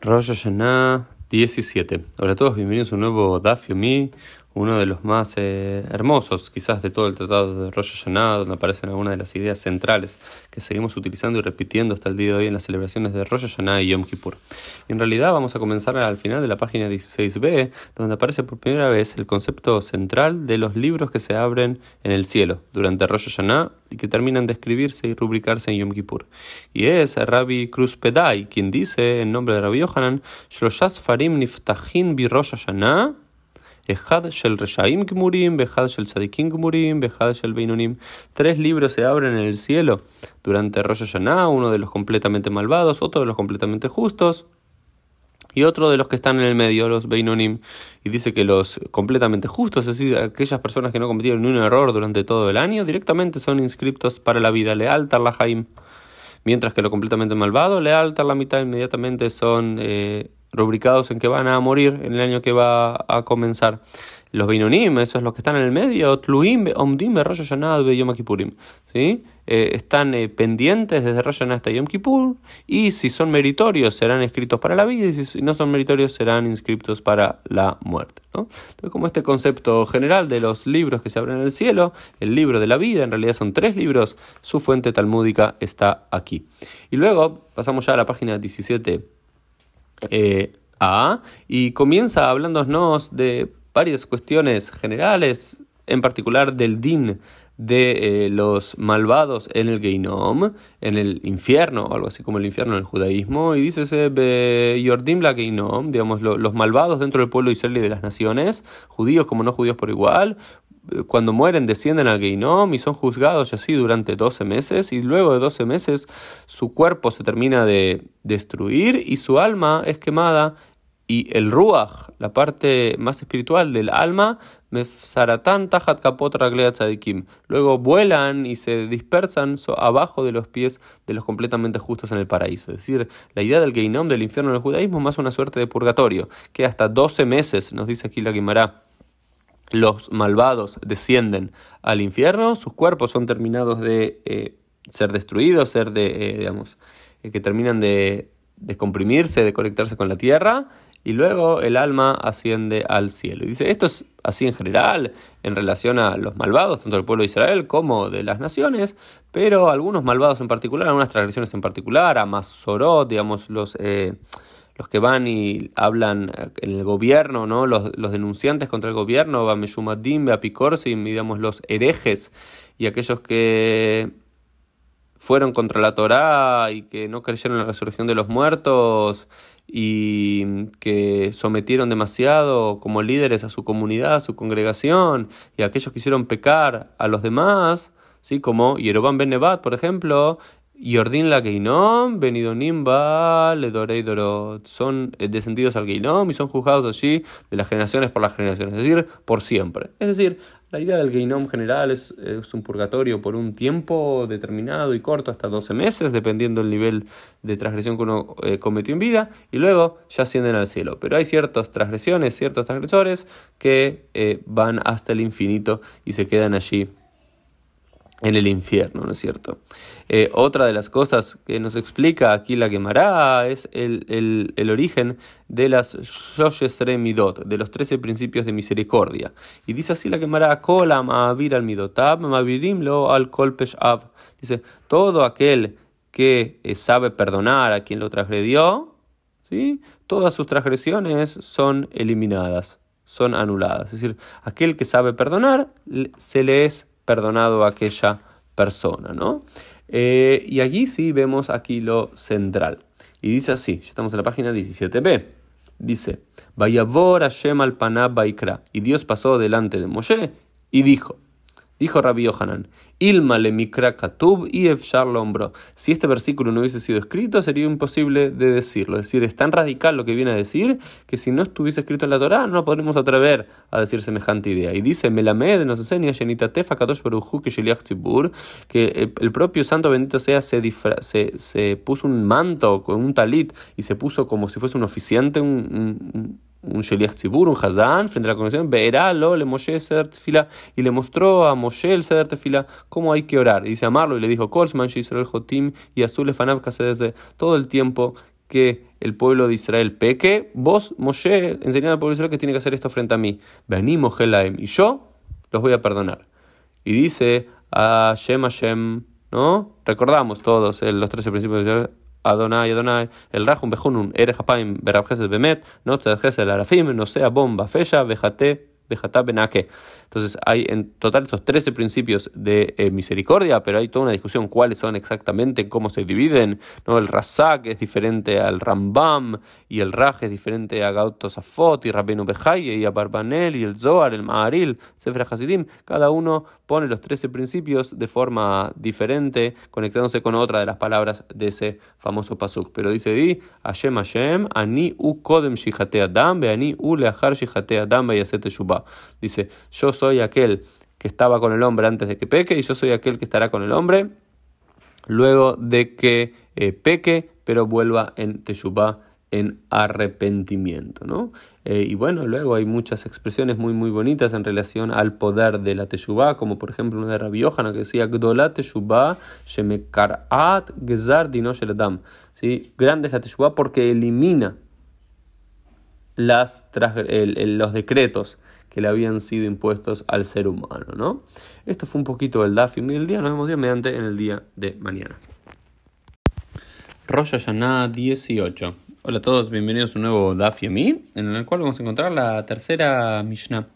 Rosh Hashanah 17. Hola a todos, bienvenidos a un nuevo Daf Yomi, uno de los más eh, hermosos quizás de todo el tratado de Rosh Hashanah, donde aparecen algunas de las ideas centrales que seguimos utilizando y repitiendo hasta el día de hoy en las celebraciones de Rosh Hashanah y Yom Kippur. Y en realidad vamos a comenzar al final de la página 16b, donde aparece por primera vez el concepto central de los libros que se abren en el cielo durante Rosh Hashanah y que terminan de escribirse y rubricarse en Yom Kippur. Y es Rabbi Cruz Pedai quien dice en nombre de Rabbi Yohanan, Farim Niftachin bi Rosh Hashanah Tres libros se abren en el cielo durante Rosh Hashanah, uno de los completamente malvados, otro de los completamente justos y otro de los que están en el medio, los Beinonim. Y dice que los completamente justos, es decir, aquellas personas que no cometieron ni un error durante todo el año, directamente son inscriptos para la vida, leal Tarlahaim. Mientras que lo completamente malvado, leal la mitad inmediatamente son eh, rubricados en que van a morir en el año que va a comenzar. Los Beinonim, esos los que están en el medio, Tluim, Omdim, Rosh Hashanah, Yom Kippurim. ¿sí? Eh, están eh, pendientes desde Rosh hasta Yom Kippur, y si son meritorios serán escritos para la vida, y si no son meritorios serán inscritos para la muerte. ¿no? Entonces, como este concepto general de los libros que se abren en el cielo, el libro de la vida, en realidad son tres libros, su fuente talmúdica está aquí. Y luego pasamos ya a la página 17 eh, a y comienza hablándonos de varias cuestiones generales, en particular del din de eh, los malvados en el Geinom, en el infierno, algo así como el infierno en el judaísmo, y dice ese Yordim la Geinom, digamos, los malvados dentro del pueblo israelí de las naciones, judíos como no judíos por igual, cuando mueren descienden al Geinom y son juzgados así durante 12 meses y luego de 12 meses su cuerpo se termina de destruir y su alma es quemada y el Ruach, la parte más espiritual del alma, kapot Luego vuelan y se dispersan abajo de los pies de los completamente justos en el paraíso. Es decir, la idea del Geinom, del infierno en el judaísmo, más una suerte de purgatorio, que hasta 12 meses, nos dice aquí la Guimara, los malvados descienden al infierno, sus cuerpos son terminados de eh, ser destruidos, ser de, eh, digamos, eh, que terminan de descomprimirse, de conectarse con la tierra, y luego el alma asciende al cielo. Y dice, esto es así en general, en relación a los malvados, tanto del pueblo de Israel como de las naciones, pero algunos malvados en particular, algunas transgresiones en particular, a Masorot, digamos, los los que van y hablan eh, en el gobierno, ¿no? los, denunciantes contra el gobierno, Bameshumadim, Apikorsim, digamos los herejes y aquellos que fueron contra la Torá y que no creyeron en la resurrección de los muertos y que sometieron demasiado como líderes a su comunidad, a su congregación, y aquellos que hicieron pecar a los demás, ¿sí? como Yeroban Ben Nebat, por ejemplo, Yordin la Geinom, Benidonim Ba, Ledorei Dorot. Son eh, descendidos al Geinom y son juzgados allí de las generaciones por las generaciones, es decir, por siempre. Es decir, la idea del Geinom general es, un purgatorio por un tiempo determinado y corto, hasta 12 meses, dependiendo del nivel de transgresión que uno eh, cometió en vida, y luego ya ascienden al cielo. Pero hay ciertas transgresiones, ciertos transgresores que eh, van hasta el infinito y se quedan allí en el infierno, ¿no es cierto? Eh, otra de las cosas que nos explica aquí la Gemara es el, el, origen de las Midot, de los trece principios de misericordia. Y dice así la Gemara, Kolam Avir al Midotab, al Kolpesh Av. Dice, todo aquel que eh, sabe perdonar a quien lo transgredió, ¿sí? todas sus transgresiones son eliminadas, son anuladas. Es decir, aquel que sabe perdonar, se le es perdonado a aquella persona, ¿no? Eh, y allí sí vemos aquí lo central. Y dice así, ya estamos en la página 17b. Dice, Vayavor Hashem al Panab Y Dios pasó delante de Moshe y dijo, Dijo Rabbi Yohanan, Ilma le mikra katub y efshar hombro. Si este versículo no hubiese sido escrito, sería imposible de decirlo. Es decir, es tan radical lo que viene a decir que si no estuviese escrito en la Torah, no podremos atrever a decir semejante idea. Y dice, Melamed nos enseña, Tefa Katosh que el propio Santo Bendito sea se, se, se, puso un manto con un talit y se puso como si fuese un oficiante, un un Sheliach Tzibur, un Hazán, frente a la congregación, verá lo le Moshe Seder Tefila, y le mostró a Moshe el Seder Tefila cómo hay que orar. Y dice amarlo y le dijo, Kolsman Israel Jotim y Azul Fanav desde todo el tiempo que el pueblo de Israel peque, vos, Moshe, enseñad al pueblo de Israel que tiene que hacer esto frente a mí. Venimos, Gelaim, y yo los voy a perdonar. Y dice, Hashem, Hashem, ¿no? Recordamos todos los 13 principios de Israel. אדוני, אדוני, אל רחום בחונון, ערך אפיים ברב חסד באמת, נוצר חסד אלפים, נוסע בום בפשע וחטא Feya, Vejate, entonces hay en total estos 13 principios de eh, misericordia, pero hay toda una discusión cuáles son exactamente, cómo se dividen. ¿no? El Razak es diferente al Rambam, y el Raj es diferente a Gauto Safot, y Rabbeinu Bejaye, y a Barbanel, y el Zohar, el Maharil, Sefer Hasidim. Cada uno pone los 13 principios de forma diferente, conectándose con otra de las palabras de ese famoso pasuk. Pero dice di, Hashem Hashem, ani u kodem shihate adam, ani u leachar shihate adam, Dice, yo soy aquel que estaba con el hombre antes de que peque y yo soy aquel que estará con el hombre luego de que eh, peque, pero vuelva en Teshuvah en arrepentimiento, ¿no? Eh, y bueno, luego hay muchas expresiones muy muy bonitas en relación al poder de la Teshuvah, como por ejemplo una de Rabbi Yohanan que decía Gdolat Teshuvah Shemekarat ¿sí? Grande es la Teshuvah porque elimina las, los decretos que le habían sido impuestos al ser humano. ¿no? Esto fue un poquito el Dafim del día. Nos vemos Dios mediante en el día de mañana. Rosh Hashanah 18. Hola a todos, bienvenidos a un nuevo Daf en el cual vamos a encontrar la tercera Mishnah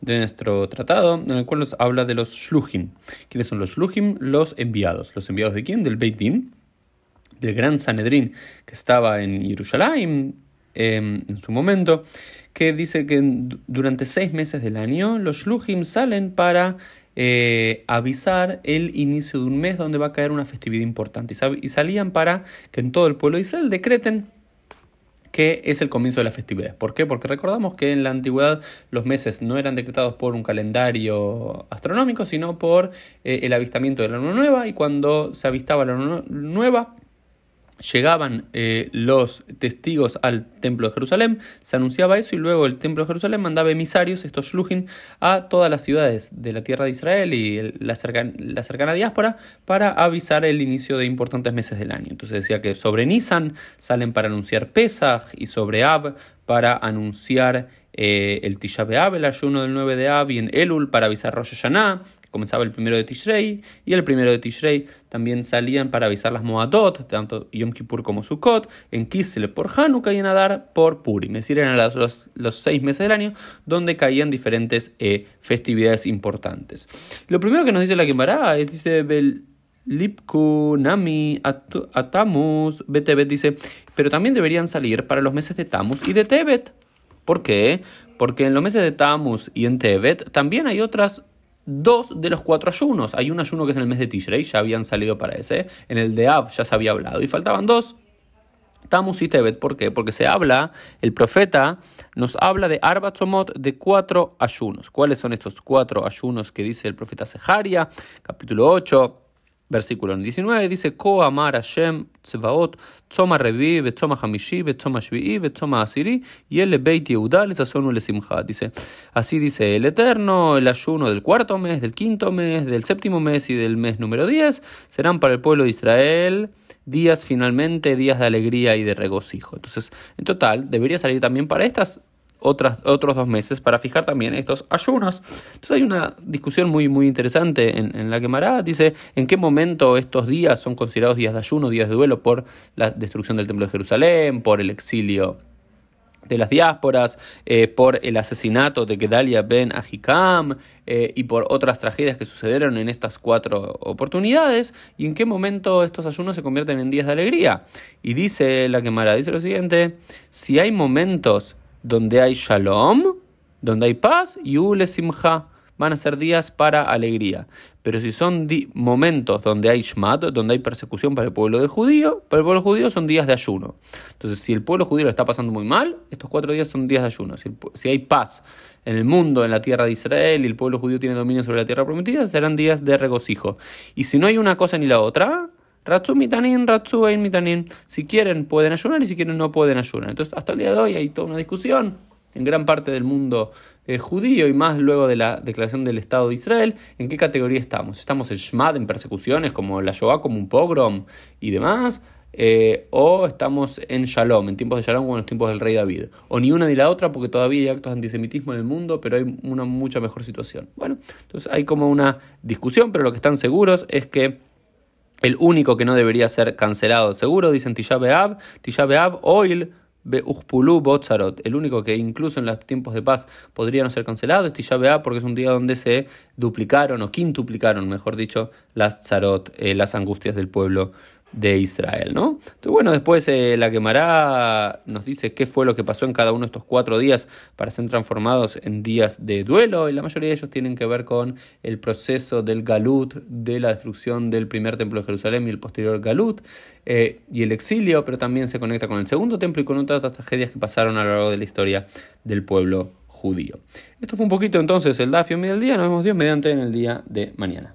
de nuestro tratado, en el cual nos habla de los Shluchim. ¿Quiénes son los Shluchim? Los enviados. ¿Los enviados de quién? Del Beit Din, del gran Sanedrín que estaba en Jerusalén em, en su momento, que dice que durante seis meses del año los shluchim salen para eh, avisar el inicio de un mes donde va a caer una festividad importante y salían para que en todo el pueblo de Israel decreten que es el comienzo de la festividad. ¿Por qué? Porque recordamos que en la antigüedad los meses no eran decretados por un calendario astronómico, sino por eh, el avistamiento de la luna nueva y cuando se avistaba la luna nueva llegaban eh, los testigos al templo de Jerusalén, se anunciaba eso y luego el templo de Jerusalén mandaba emisarios, estos shluchim, a todas las ciudades de la tierra de Israel y la, la cercana diáspora para avisar el inicio de importantes meses del año. Entonces decía que sobre Nisan salen para anunciar Pesach y sobre Av para anunciar eh, el Tisha B'Av, el ayuno del 9 de Av, y en Elul para avisar Rosh Hashanah, comenzaba el primero de Tishrei, y el primero de Tishrei también salían para avisar las Moadot, tanto Yom Kippur como Sukkot, en Kislev por Hanukkah y en Adar por Purim. Es decir, eran los, los, seis meses del año donde caían diferentes eh, festividades importantes. Lo primero que nos dice la Gemara es, dice, Bel, Lipku, Nami, Atamus, Betebet dice, pero también deberían salir para los meses de Tamus y de Tebet. ¿Por qué? Porque en los meses de Tammuz y en Tebet también hay otras dos de los cuatro ayunos. Hay un ayuno que es en el mes de Tishrei, ya habían salido para ese. En el de Av ya se había hablado. Y faltaban dos. Tammuz y Tebet. ¿Por qué? Porque se habla, el profeta nos habla de Arbatzomot de cuatro ayunos. ¿Cuáles son estos cuatro ayunos que dice el profeta Seharia? Capítulo 8 Versículo 19 dice, Ko amar Hashem tzvaot, tzoma revi, betzoma hamishi, betzoma shvi'i, betzoma asiri, y el beit Yehuda le lesimcha. Dice, así dice el Eterno, el ayuno del cuarto mes, del quinto mes, del séptimo mes y del mes número 10 serán para el pueblo de Israel días finalmente, días de alegría y de regocijo. Entonces, en total, debería salir también para estas otras, otros dos meses para fijar también estos ayunos. Entonces hay una discusión muy, muy interesante en, la que Mará dice en qué momento estos días son considerados días de ayuno, días de duelo por la destrucción del Templo de Jerusalén, por el exilio de las diásporas, eh, por el asesinato de Gedalia ben Ahikam eh, y por otras tragedias que sucedieron en estas cuatro oportunidades, y en qué momento estos ayunos se convierten en días de alegría. Y dice la Gemara, dice lo siguiente, si hay momentos donde hay shalom, donde hay paz, y ule simcha, van a ser días para alegría. Pero si son momentos donde hay shmat, donde hay persecución para el pueblo de judío, para el pueblo judío son días de ayuno. Entonces, si el pueblo judío lo está pasando muy mal, estos cuatro días son días de ayuno. Si, si hay paz en el mundo, en la tierra de Israel, y el pueblo judío tiene dominio sobre la tierra prometida, serán días de regocijo. Y si no hay una cosa ni la otra, Ratsu mitanin, ratsu ein mitanin. Si quieren pueden ayunar y si quieren no pueden ayunar. Entonces hasta el día de hoy hay toda una discusión en gran parte del mundo eh, judío y más luego de la declaración del Estado de Israel, ¿en qué categoría estamos? ¿Estamos en Shmad, en persecuciones como la Shoah, como un pogrom y demás? eh, o estamos en Shalom, en tiempos de Shalom o en los tiempos del rey David. O ni una ni la otra porque todavía hay actos de antisemitismo en el mundo, pero hay una mucha mejor situación. Bueno, entonces hay como una discusión, pero lo que están seguros es que el único que no debería ser cancelado, seguro, dicen Tisha B'Av, Tisha B'Av, Oil, Botzarot. El único que incluso en los tiempos de paz podría no ser cancelado es Tisha porque es un día donde se duplicaron o quintuplicaron, mejor dicho, las tzarot, eh, las angustias del pueblo de Israel, ¿no? Entonces, bueno, después eh, la quemará nos dice qué fue lo que pasó en cada uno de estos cuatro días para ser transformados en días de duelo, y la mayoría de ellos tienen que ver con el proceso del Galut, de la destrucción del primer templo de Jerusalén y el posterior Galut, eh, y el exilio, pero también se conecta con el segundo templo y con otras tragedias que pasaron a lo largo de la historia del pueblo judío. Esto fue un poquito entonces el Dafio del día, nos vemos Dios mediante en el día de mañana.